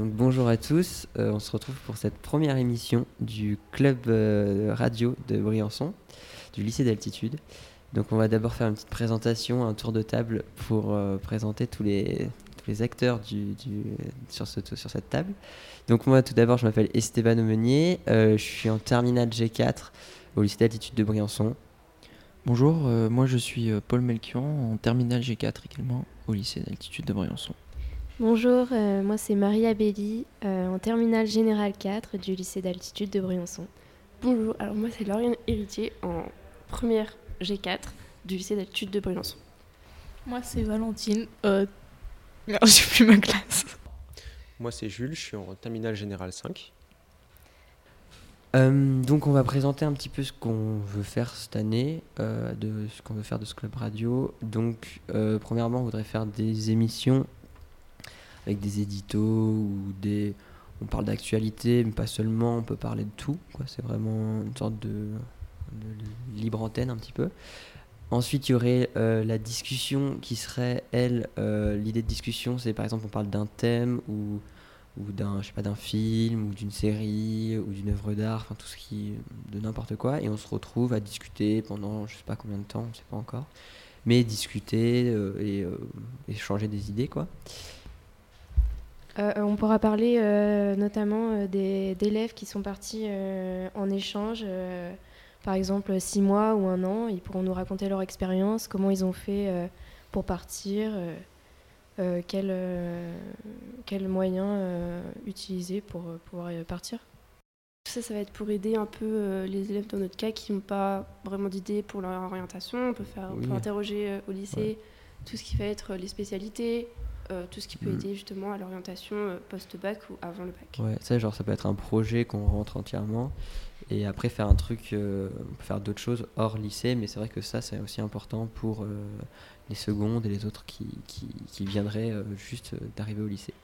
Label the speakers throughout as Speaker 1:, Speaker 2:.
Speaker 1: bonjour à tous. Euh, on se retrouve pour cette première émission du club euh, radio de Briançon, du lycée d'altitude. Donc on va d'abord faire une petite présentation, un tour de table pour euh, présenter tous les, acteurs sur, ce- sur cette table. Donc moi tout d'abord je m'appelle Esteban Aumenier, je suis en terminale G4 au lycée d'altitude de Briançon.
Speaker 2: Bonjour, moi je suis Paul Melchion, en terminale G4 également, au lycée d'altitude de Briançon.
Speaker 3: Bonjour, euh, moi c'est Marie Abelli, euh, en terminale générale 4 du lycée d'altitude de Briançon.
Speaker 4: Bonjour, alors moi c'est Lauriane Héritier en première G4 du lycée d'altitude de Briançon.
Speaker 5: Moi, c'est Valentine. Euh... Merde, j'ai plus ma classe.
Speaker 6: Moi, c'est Jules, je suis en terminale générale 5.
Speaker 1: Euh, donc on va présenter un petit peu ce qu'on veut faire cette année, euh, de ce qu'on veut faire de ce club radio. Donc euh, premièrement on voudrait faire des émissions avec des éditos ou des... On parle d'actualité, mais pas seulement, on peut parler de tout. C'est vraiment une sorte de, libre antenne un petit peu. Ensuite, il y aurait euh, la discussion qui serait, elle, euh, l'idée de discussion, c'est par exemple on parle d'un thème ou ou d'un je sais pas d'un film ou d'une série ou d'une œuvre d'art enfin tout ce qui de n'importe quoi et on se retrouve à discuter pendant je sais pas combien de temps on sait pas encore mais discuter euh, et échanger des idées quoi
Speaker 3: Euh, on pourra parler euh, notamment euh, des- d'élèves qui sont partis euh, en échange, euh, par exemple six mois ou un an. Ils pourront nous raconter leur expérience, comment ils ont fait euh, pour partir, euh, euh, quels euh, moyens euh, utiliser pour euh, pouvoir partir.
Speaker 4: Tout ça, ça va être pour aider un peu euh, les élèves dans notre cas qui n'ont pas vraiment d'idée pour leur orientation. On peut, faire, on
Speaker 1: Oui.
Speaker 4: peut interroger euh, au lycée tout ce qui va être euh, les spécialités, euh, tout ce qui peut
Speaker 1: Mm.
Speaker 4: aider justement à l'orientation euh, post-bac ou avant le bac.
Speaker 1: ouais ça genre ça peut être un projet qu'on rentre entièrement et après faire un truc euh, on peut faire d'autres choses hors lycée mais c'est vrai que ça c'est aussi important pour euh, les secondes et les autres qui, qui, qui viendraient euh, juste d'arriver au lycée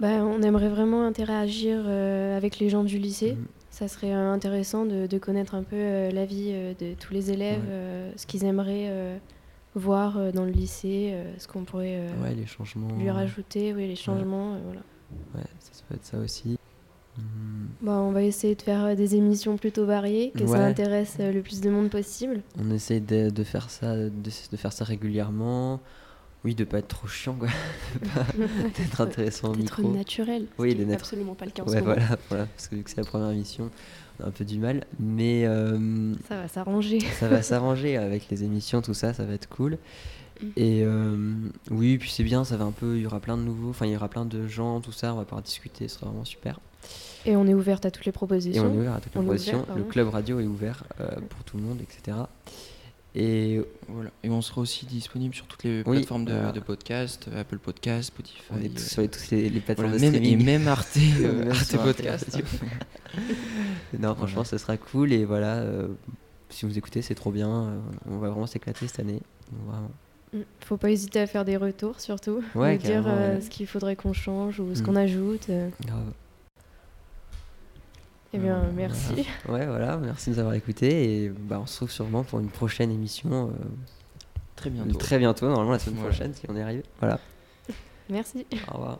Speaker 3: Bah, on aimerait vraiment interagir euh, avec les gens du lycée.
Speaker 1: Mhm.
Speaker 3: Ça serait euh, intéressant de, de connaître un peu euh, la vie euh, de tous les élèves,
Speaker 1: Ouais.
Speaker 3: euh, ce qu'ils aimeraient euh, voir euh, dans le lycée, euh, ce qu'on pourrait euh,
Speaker 1: ouais les changements
Speaker 3: lui rajouter, oui, les changements. voilà.
Speaker 1: ouais ça, peut être ça aussi.
Speaker 3: Bah, on va essayer de faire des émissions plutôt variées, que
Speaker 1: Ouais.
Speaker 3: ça intéresse le plus de monde possible.
Speaker 1: On essaye de, de faire ça, de, de faire ça régulièrement. Oui, de pas être trop chiant, quoi. De D'être intéressant au
Speaker 4: D'être
Speaker 1: micro.
Speaker 4: naturel.
Speaker 1: Oui,
Speaker 4: est
Speaker 1: d'être-
Speaker 4: absolument pas le cas en
Speaker 1: Ouais, voilà, voilà, parce que vu que c'est la première émission, on a un peu du mal. Mais euh,
Speaker 3: Ça va s'arranger.
Speaker 1: ça va s'arranger avec les émissions, tout ça, ça va être cool.
Speaker 4: Mm.
Speaker 1: Et euh, oui, puis c'est bien, ça va un peu, il y aura plein de nouveaux, enfin il y aura plein de gens, tout ça, on va pouvoir discuter, ce sera vraiment super.
Speaker 3: Et on est ouverte à toutes les
Speaker 1: Et
Speaker 3: propositions.
Speaker 1: on est ouvert à toutes les
Speaker 3: On
Speaker 1: propositions.
Speaker 3: ouvert,
Speaker 1: Le club radio est ouvert euh, pour tout le monde, etc. Et
Speaker 2: Voilà. Et on sera aussi disponible sur toutes les
Speaker 1: Oui,
Speaker 2: plateformes de, podcast, euh, Apple Podcast, Spotify.
Speaker 1: on est
Speaker 2: euh,
Speaker 1: tous sur les- toutes les, les plateformes
Speaker 2: voilà,
Speaker 1: de
Speaker 2: même, et même Arte, euh,
Speaker 1: Même
Speaker 2: Arte Podcast.
Speaker 1: Non, franchement, ce sera cool. Et voilà, euh, si vous écoutez, c'est trop bien. euh, on va vraiment s'éclater cette année. Vraiment.
Speaker 3: Mm. Faut pas hésiter à faire des retours surtout,
Speaker 1: Ouais,
Speaker 3: dire euh,
Speaker 1: ouais.
Speaker 3: ce qu'il faudrait qu'on change ou ce
Speaker 1: Mm.
Speaker 3: qu'on ajoute. euh.
Speaker 1: Grave.
Speaker 3: Eh bien,
Speaker 1: Euh,
Speaker 3: merci.
Speaker 1: Ouais, voilà, merci de nous avoir écoutés. Et bah, on se retrouve sûrement pour une prochaine émission euh,
Speaker 2: Très bientôt.
Speaker 1: très bientôt, normalement la semaine
Speaker 2: Voilà.
Speaker 1: prochaine, si on est arrivé. Voilà,
Speaker 3: Merci.
Speaker 1: au revoir.